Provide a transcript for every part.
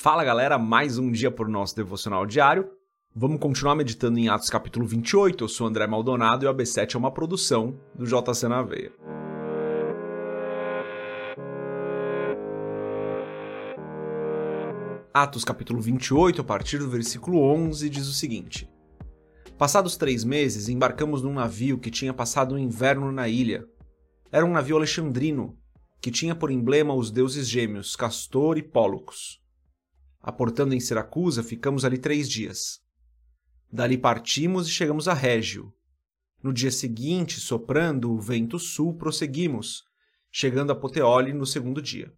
Fala galera, mais um dia por nosso devocional diário. Vamos continuar meditando em Atos capítulo 28. Eu sou André Maldonado e o AB7 é uma produção do JC na Veia. Atos capítulo 28, a partir do versículo 11, diz o seguinte: Passados três meses, embarcamos num navio que tinha passado o inverno na ilha. Era um navio alexandrino, que tinha por emblema os deuses gêmeos Castor e Pólux. Aportando em Siracusa, ficamos ali três dias. Dali partimos e chegamos a Régio. No dia seguinte, soprando o vento sul, prosseguimos, chegando a Poteoli no segundo dia.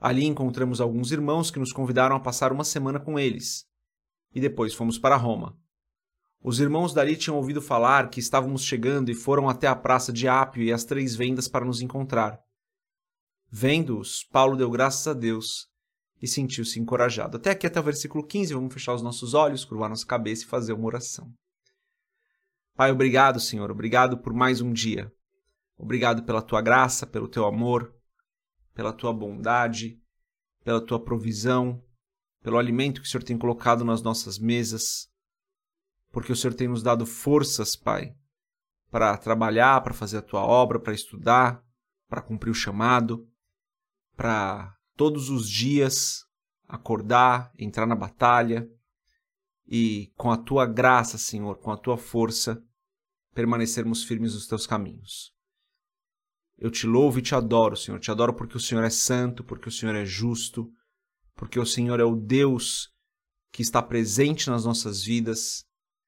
Ali encontramos alguns irmãos que nos convidaram a passar uma semana com eles. E depois fomos para Roma. Os irmãos dali tinham ouvido falar que estávamos chegando e foram até a praça de Ápio e as Três Vendas para nos encontrar. Vendo-os, Paulo deu graças a Deus e sentiu-se encorajado. Até aqui, até o versículo 15, vamos fechar os nossos olhos, curvar nossa cabeça e fazer uma oração. Pai, obrigado, Senhor, obrigado por mais um dia. Obrigado pela tua graça, pelo teu amor, pela tua bondade, pela tua provisão, pelo alimento que o Senhor tem colocado nas nossas mesas porque o Senhor tem nos dado forças, Pai, para trabalhar, para fazer a tua obra, para estudar, para cumprir o chamado, para todos os dias acordar, entrar na batalha e, com a tua graça, Senhor, com a tua força, permanecermos firmes nos teus caminhos. Eu te louvo e te adoro, Senhor. Te adoro porque o Senhor é santo, porque o Senhor é justo, porque o Senhor é o Deus que está presente nas nossas vidas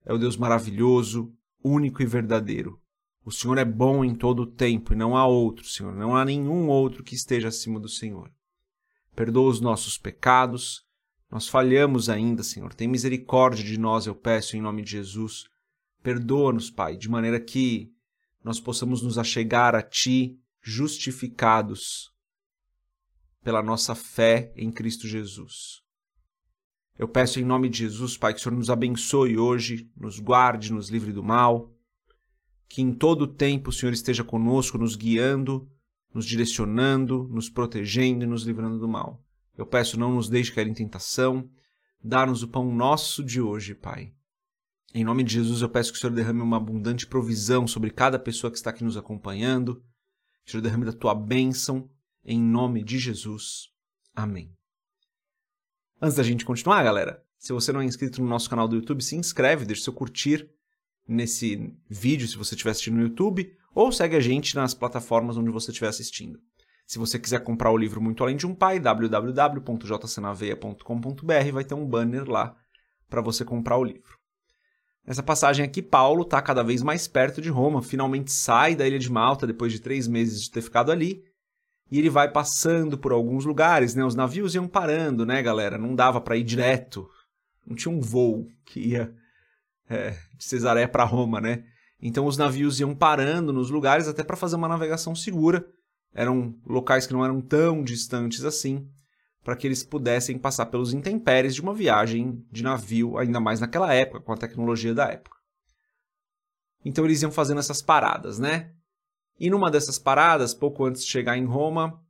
é o Deus maravilhoso, único e verdadeiro. O Senhor é bom em todo o tempo e não há outro, Senhor, não há nenhum outro que esteja acima do Senhor. Perdoa os nossos pecados, nós falhamos ainda, Senhor. Tem misericórdia de nós, eu peço, em nome de Jesus. Perdoa-nos, Pai, de maneira que nós possamos nos achegar a Ti justificados pela nossa fé em Cristo Jesus. Eu peço em nome de Jesus, Pai, que o Senhor nos abençoe hoje, nos guarde, nos livre do mal, que em todo o tempo o Senhor esteja conosco, nos guiando, nos direcionando, nos protegendo e nos livrando do mal. Eu peço, não nos deixe cair em tentação, dá-nos o pão nosso de hoje, Pai. Em nome de Jesus, eu peço que o Senhor derrame uma abundante provisão sobre cada pessoa que está aqui nos acompanhando. Que o Senhor derrame da tua bênção, em nome de Jesus. Amém. Antes da gente continuar, galera, se você não é inscrito no nosso canal do YouTube, se inscreve, deixa seu curtir nesse vídeo se você estiver assistindo no YouTube, ou segue a gente nas plataformas onde você estiver assistindo. Se você quiser comprar o livro Muito Além de um Pai, www.jcnaveia.com.br, vai ter um banner lá para você comprar o livro. Nessa passagem aqui, Paulo está cada vez mais perto de Roma, finalmente sai da ilha de Malta depois de três meses de ter ficado ali e ele vai passando por alguns lugares, né? Os navios iam parando, né, galera? Não dava para ir direto. Não tinha um voo que ia é, de Cesareia para Roma, né? Então os navios iam parando nos lugares até para fazer uma navegação segura. Eram locais que não eram tão distantes assim, para que eles pudessem passar pelos intempéries de uma viagem de navio, ainda mais naquela época, com a tecnologia da época. Então eles iam fazendo essas paradas, né? E numa dessas paradas, pouco antes de chegar em Roma,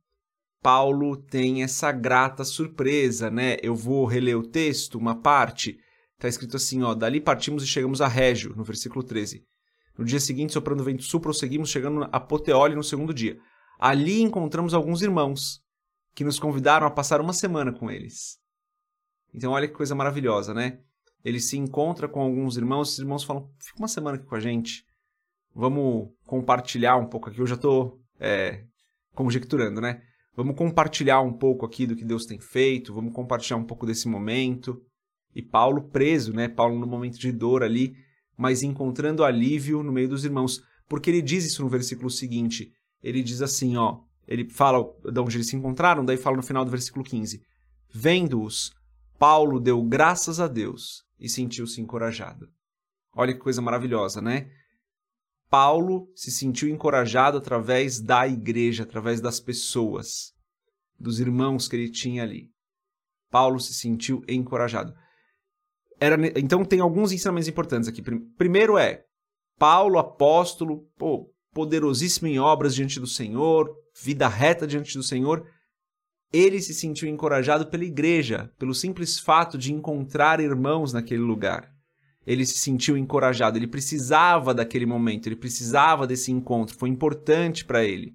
Paulo tem essa grata surpresa, né? Eu vou reler o texto, uma parte, está escrito assim, ó, dali partimos e chegamos a Régio, no versículo 13. No dia seguinte, soprando vento sul, prosseguimos, chegando a Poteoli no segundo dia. Ali encontramos alguns irmãos que nos convidaram a passar uma semana com eles. Então, olha que coisa maravilhosa, né? Ele se encontra com alguns irmãos, esses irmãos falam: fica uma semana aqui com a gente vamos compartilhar um pouco aqui. Eu já estou é, conjecturando, né? Vamos compartilhar um pouco aqui do que Deus tem feito, vamos compartilhar um pouco desse momento. E Paulo preso, né? Paulo no momento de dor ali, mas encontrando alívio no meio dos irmãos. Porque ele diz isso no versículo seguinte. Ele diz assim, ó. Ele fala de onde eles se encontraram, daí fala no final do versículo 15. Vendo-os, Paulo deu graças a Deus e sentiu-se encorajado. Olha que coisa maravilhosa, né? Paulo se sentiu encorajado através da igreja, através das pessoas, dos irmãos que ele tinha ali. Paulo se sentiu encorajado. Era, então tem alguns ensinamentos importantes aqui. Primeiro é Paulo, apóstolo, pô, poderosíssimo em obras diante do Senhor, vida reta diante do Senhor, ele se sentiu encorajado pela igreja, pelo simples fato de encontrar irmãos naquele lugar. Ele se sentiu encorajado, ele precisava daquele momento, ele precisava desse encontro, foi importante para ele.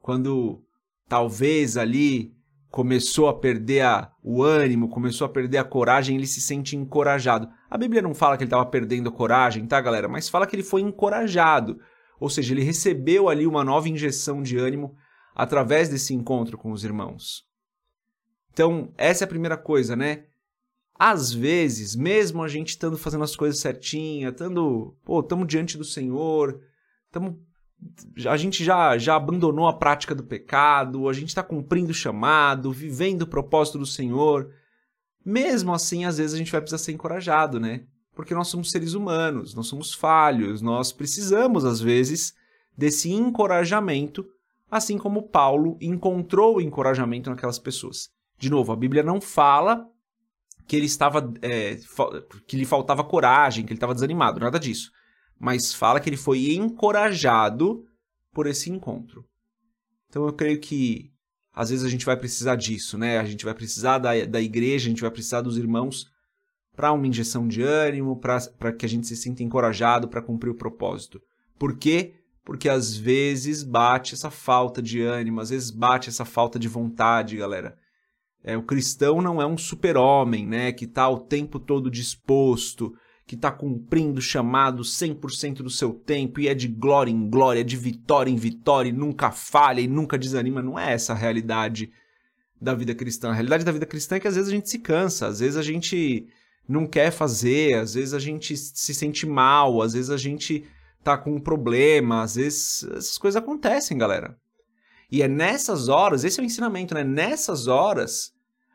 Quando talvez ali começou a perder a, o ânimo, começou a perder a coragem, ele se sente encorajado. A Bíblia não fala que ele estava perdendo a coragem, tá, galera? Mas fala que ele foi encorajado. Ou seja, ele recebeu ali uma nova injeção de ânimo através desse encontro com os irmãos. Então, essa é a primeira coisa, né? Às vezes, mesmo a gente estando fazendo as coisas certinhas, estando, pô, estamos diante do Senhor, estamos a gente já, já abandonou a prática do pecado, a gente está cumprindo o chamado, vivendo o propósito do Senhor. Mesmo assim, às vezes a gente vai precisar ser encorajado, né? Porque nós somos seres humanos, nós somos falhos, nós precisamos, às vezes, desse encorajamento assim como Paulo encontrou encorajamento naquelas pessoas. De novo, a Bíblia não fala que ele estava é, que lhe faltava coragem, que ele estava desanimado, nada disso. Mas fala que ele foi encorajado por esse encontro. Então eu creio que às vezes a gente vai precisar disso, né? A gente vai precisar da, da igreja, a gente vai precisar dos irmãos para uma injeção de ânimo, para que a gente se sinta encorajado para cumprir o propósito. Por quê? porque às vezes bate essa falta de ânimo, às vezes bate essa falta de vontade, galera. É, o cristão não é um super-homem, né, que está o tempo todo disposto, que está cumprindo o chamado 100% do seu tempo e é de glória em glória, de vitória em vitória, e nunca falha e nunca desanima. Não é essa a realidade da vida cristã. A realidade da vida cristã é que às vezes a gente se cansa, às vezes a gente não quer fazer, às vezes a gente se sente mal, às vezes a gente tá com um problema, às vezes essas coisas acontecem, galera. E é nessas horas, esse é o ensinamento, né? Nessas horas,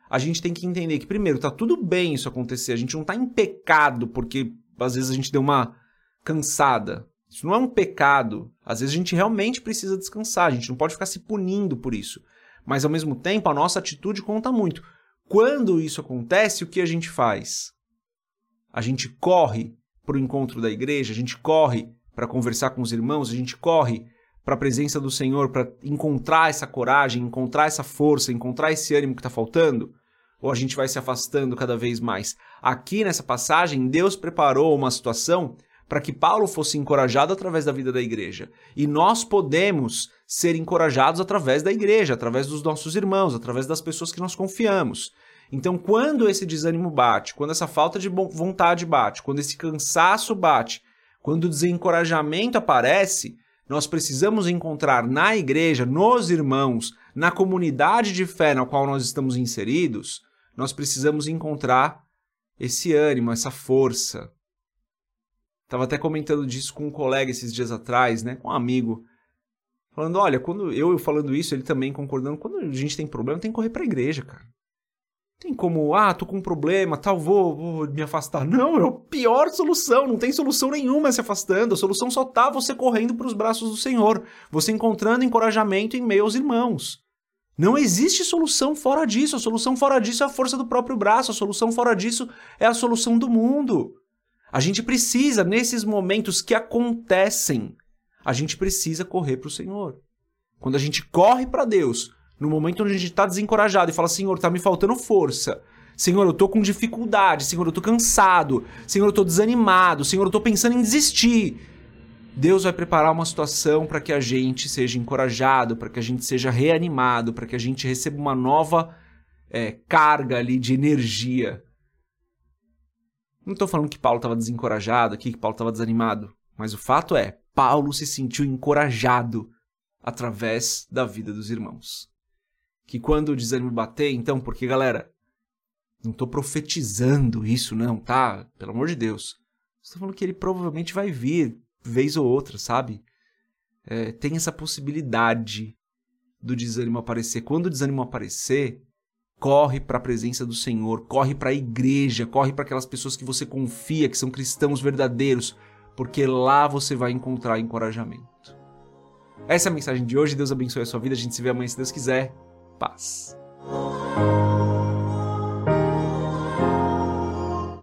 a gente tem que entender que, primeiro, tá tudo bem isso acontecer, a gente não tá em pecado porque às vezes a gente deu uma cansada. Isso não é um pecado. Às vezes a gente realmente precisa descansar, a gente não pode ficar se punindo por isso. Mas ao mesmo tempo, a nossa atitude conta muito. Quando isso acontece, o que a gente faz? A gente corre para o encontro da igreja, a gente corre para conversar com os irmãos, a gente corre para a presença do Senhor para encontrar essa coragem, encontrar essa força, encontrar esse ânimo que está faltando? Ou a gente vai se afastando cada vez mais? Aqui nessa passagem, Deus preparou uma situação para que Paulo fosse encorajado através da vida da igreja. E nós podemos ser encorajados através da igreja, através dos nossos irmãos, através das pessoas que nós confiamos. Então, quando esse desânimo bate, quando essa falta de vontade bate, quando esse cansaço bate, quando o desencorajamento aparece, nós precisamos encontrar na igreja, nos irmãos, na comunidade de fé na qual nós estamos inseridos, nós precisamos encontrar esse ânimo, essa força. Estava até comentando disso com um colega esses dias atrás, né, com um amigo, falando, olha, quando eu falando isso, ele também concordando, quando a gente tem problema, tem que correr para a igreja, cara. Tem como, ah, tô com um problema, tal, vou, vou me afastar. Não, é a pior solução, não tem solução nenhuma se afastando. A solução só tá você correndo para os braços do Senhor, você encontrando encorajamento em meio aos irmãos. Não existe solução fora disso. A solução fora disso é a força do próprio braço, a solução fora disso é a solução do mundo. A gente precisa, nesses momentos que acontecem, a gente precisa correr para o Senhor. Quando a gente corre para Deus, no momento onde a gente está desencorajado e fala, Senhor, tá me faltando força. Senhor, eu tô com dificuldade. Senhor, eu tô cansado. Senhor, eu tô desanimado. Senhor, eu tô pensando em desistir. Deus vai preparar uma situação para que a gente seja encorajado, para que a gente seja reanimado, para que a gente receba uma nova é, carga ali de energia. Não estou falando que Paulo estava desencorajado aqui, que Paulo estava desanimado, mas o fato é, Paulo se sentiu encorajado através da vida dos irmãos que quando o desânimo bater, então, porque galera, não tô profetizando isso, não, tá? Pelo amor de Deus. Estou falando que ele provavelmente vai vir, vez ou outra, sabe? É, tem essa possibilidade do desânimo aparecer. Quando o desânimo aparecer, corre para a presença do Senhor, corre para a igreja, corre para aquelas pessoas que você confia, que são cristãos verdadeiros, porque lá você vai encontrar encorajamento. Essa é a mensagem de hoje. Deus abençoe a sua vida. A gente se vê amanhã se Deus quiser paz.